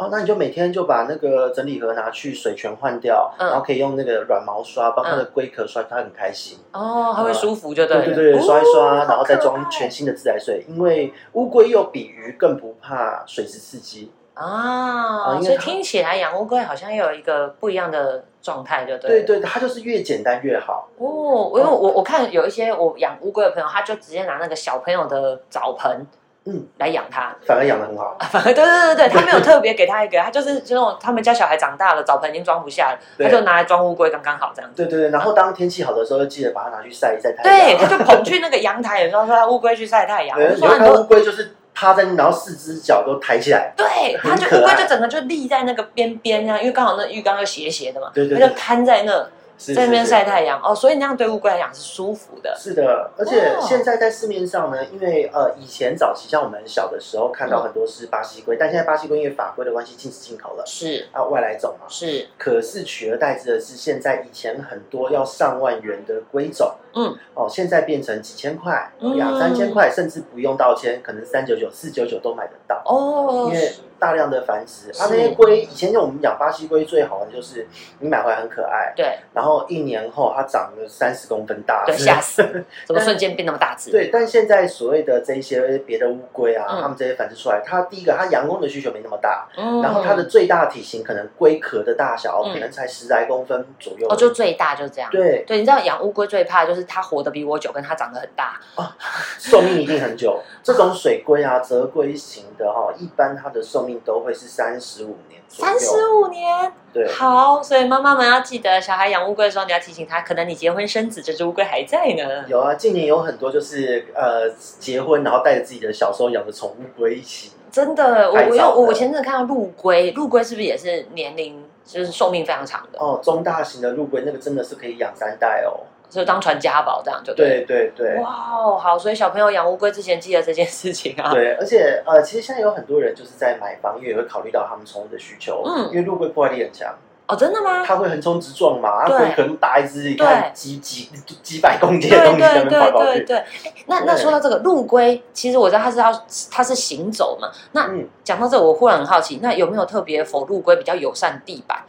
哦哦，那你就每天就把那个整理盒拿去水全换掉，嗯然后可以用那个软毛刷帮它的龟壳刷，它很开心。哦，它会舒服就对了。对对对，刷一刷，哦然后再装全新的自来水，因为乌龟又比鱼更不怕水质刺激。啊，因为所以听起来养乌龟好像又有一个不一样的状态，就对了。对对，它就是越简单越好。哦，因为我我看有一些我养乌龟的朋友，他就直接拿那个小朋友的澡盆，嗯，来养它。反而养的很好。反而对对对对，*laughs* 他没有特别给他一个，他就是就那种他们家小孩长大了，澡盆已经装不下了，他就拿来装乌龟，刚刚好这样子。对对对，然后当天气好的时候，就记得把它拿去晒一晒太阳对，阳。*laughs* 他就捧去那个阳台，有时候说乌龟去晒太阳，对，我你会看乌。龟就是趴在，然后四只脚都抬起来。对，他就乌龟就整个就立在那个边边啊，因为刚好那浴缸又斜斜的嘛，对对对他就瘫在那，是在那边是晒太阳。哦，所以那样对乌龟来讲是舒服的。是的，而且哦。现在在市面上呢，因为呃以前早期像我们小的时候看到很多是巴西龟，但现在巴西龟因为法规的关系禁止进口了，是。啊外来种嘛。是，可是取而代之的是，现在以前很多要上万元的龟种，嗯，哦，现在变成几千块、嗯。两三千块，甚至不用到千，可能三九九、四九九都买得到，哦。因，为大量的繁殖。它啊，那些龟以前就我们养巴西龟最好玩的就是你买回来很可爱，对然后一年后它长了三十公分大，对，吓死，*laughs* 怎么瞬间变那么大只？对，但现在所谓的这一些别的乌龟啊，嗯它们这些繁殖出来，它第一个它阳光的需求没那么大，嗯然后它的最大体型可能龟壳的大小嗯可能才十来公分左右。哦，就最大就这样。对，对，你知道养乌龟最怕就是它活得比我久，跟它长得很大。*laughs* 寿命一定很久。这种水龟啊，泽龟型的哈、一般它的寿命都会是三十五年左右。三十五年，对，好，所以妈妈们要记得，小孩养乌龟的时候，你要提醒他，可能你结婚生子，这只乌龟还在呢。有啊，近年有很多就是呃结婚，然后带着自己的小时候养的宠物龟一起。真的，我我因为拍照的我前阵子看到陆龟，陆龟是不是也是年龄就是寿命非常长的，哦，中大型的陆龟那个真的是可以养三代哦。就当传家宝这样就对对对。哇哦，好，所以小朋友养乌龟之前记得这件事情啊。对，而且呃，其实现在有很多人就是在买房，因为也会考虑到他们宠物的需求。嗯因为陆龟破坏力很强，哦，真的吗？它会横冲直撞嘛，它会可能打一只，你对看几几几百公斤的东西在对那边跑来跑去。对对那那对说到这个陆龟，其实我知道它是要它是行走嘛。那嗯，讲到这，我忽然很好奇，那有没有特别否陆龟比较友善地板？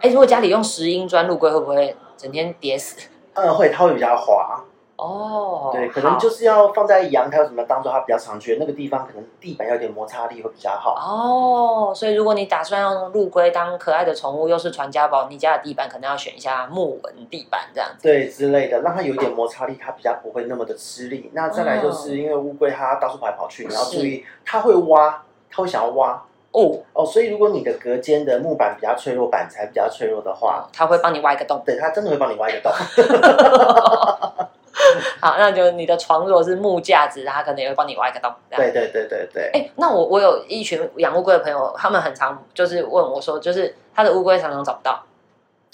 哎，如果家里用石英砖，陆龟会不会整天跌死？嗯，会，它会比较滑。哦，对，可能就是要放在阳台或什么当做它比较常去的那个地方，可能地板要有点摩擦力会比较好。哦，所以如果你打算用陆龟当可爱的宠物，又是传家宝，你家的地板可能要选一下木纹地板这样子。对之类的，让它有一点摩擦力，它比较不会那么的吃力。那再来嗯就是因为乌龟它到处跑来跑去，你要注意，它会挖，它会想要挖哦，哦。所以如果你的隔间的木板比较脆弱，板材比较脆弱的话，它会帮你挖一个洞。对，它真的会帮你挖一个洞。*laughs* 好，那就你的床如果是木架子，它可能也会帮你挖一个洞。对对对对对。哎，那我我有一群养乌龟的朋友，他们很常就是问我说，就是他的乌龟常常找不到，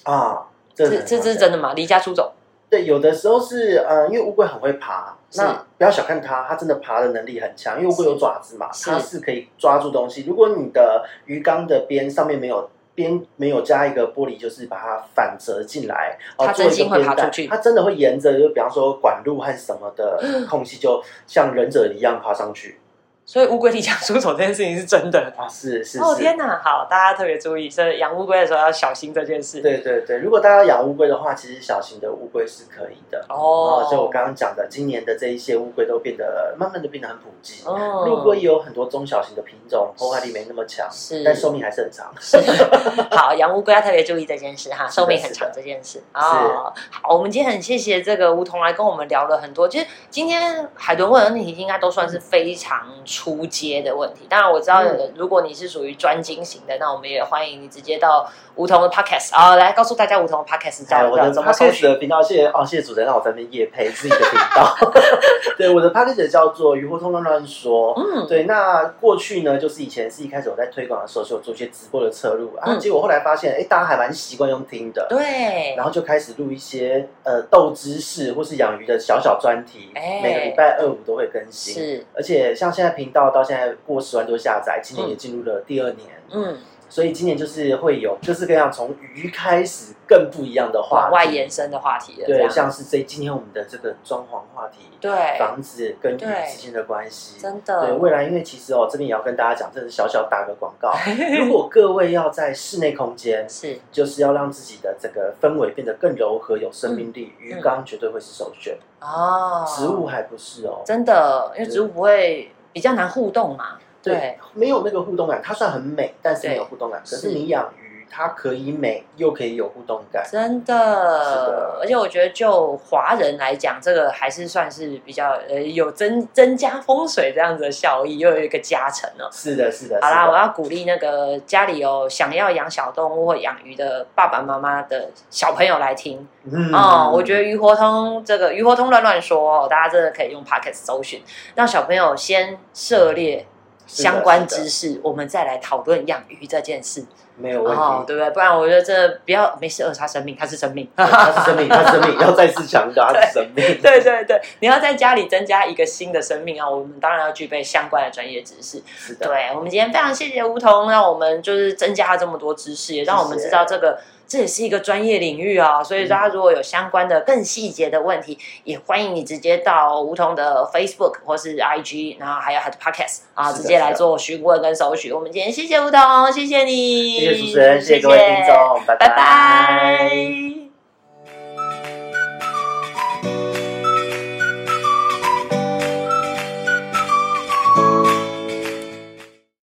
啊，这这这这是真的吗？离家出走？对，有的时候是呃，因为乌龟很会爬，是那不要小看它，它真的爬的能力很强，因为会有爪子嘛，是。它是可以抓住东西。如果你的鱼缸的边上面没有边没有加一个玻璃，就是把它反折进来，哦它做一个真心会爬出去。它真的会沿着，就比方说管路和什么的 *gasps* 空隙，就像忍者一样爬上去所以乌龟离家出走这件事情是真的。啊！是是哦。天哪！好，大家特别注意，所以养乌龟的时候要小心这件事。对对对，如果大家养乌龟的话，其实小型的乌龟是可以的。哦，就我刚刚讲的，今年的这一些乌龟都变得慢慢的变得很普及。哦陆龟也有很多中小型的品种，破坏力没那么强，是但寿命还是很长。是 *laughs* 好，养乌龟要特别注意这件事哈，寿命很长这件事哦。好，我们今天很谢谢这个梧桐来跟我们聊了很多。其实今天海豚问的问题应该都算是非常出街的问题。当然我知道，嗯如果你是属于专精型的，那我们也欢迎你直接到梧桐的 podcast 啊、来告诉大家梧桐的 podcast 哎，叫我的 podcast。的频道，谢谢哦，谢谢主持人让我在那边夜配自己的频道。*laughs* 对，我的 podcast 叫做鱼活通乱乱说。嗯，对，那过去呢，就是以前是一开始我在推广的时候，是有做一些直播的侧录啊，嗯结果后来发现，哎，大家还蛮习惯用听的，对，然后就开始录一些呃斗知识或是养鱼的小小专题，哎每个礼拜二五都会更新。是而且像现在频道到现在过十万多下载，今年也进入了第二年。嗯，所以今年就是会有各式各样从鱼开始更不一样的话往外延伸的话题了，对，像是这今天我们的这个装潢话题，对，房子跟鱼之间的关系，真的对的，未来，因为其实哦，这边也要跟大家讲，这是小小打个广告。*laughs* 如果各位要在室内空间，是就是要让自己的这个氛围变得更柔和、有生命力，嗯鱼缸绝对会是首选。哦，植物还不是哦，真的，因为植物不会比较难互动嘛，对，没有那个互动感，它算很美，但是没有互动感。可是是你养鱼，它可以美，又可以有互动感。真是的的，而且我觉得就华人来讲，这个还是算是比较呃有增增加风水这样子的效益，又有一个加成哦。是的，是的。好啦，我要鼓励那个家里有想要养小动物或养鱼的爸爸妈妈的小朋友来听嗯哦。我觉得鱼活通这个鱼活通乱乱说哦，大家真的可以用 Pocket 搜寻，让小朋友先涉猎相关知识，我们再来讨论养鱼这件事。没有问哦，题。对不对？不然我觉得这不要没事扼杀生命，它是生命。*laughs* 它是生命，它是生命，*laughs* 要再次强调，它是生命。对对对，你要在家里增加一个新的生命啊，我们当然要具备相关的专业知识。是的，对我们今天非常谢谢梧桐，让我们就是增加了这么多知识，也让我们知道这个这也是一个专业领域啊。所以大家如果有相关的更细节的问题，也欢迎你直接到梧桐的 Facebook 或是 IG，然后还有他的 Podcast 啊，直接来做询问跟搜寻。我们今天谢谢梧桐，谢谢你，谢谢主持人，谢谢各位听众，拜拜拜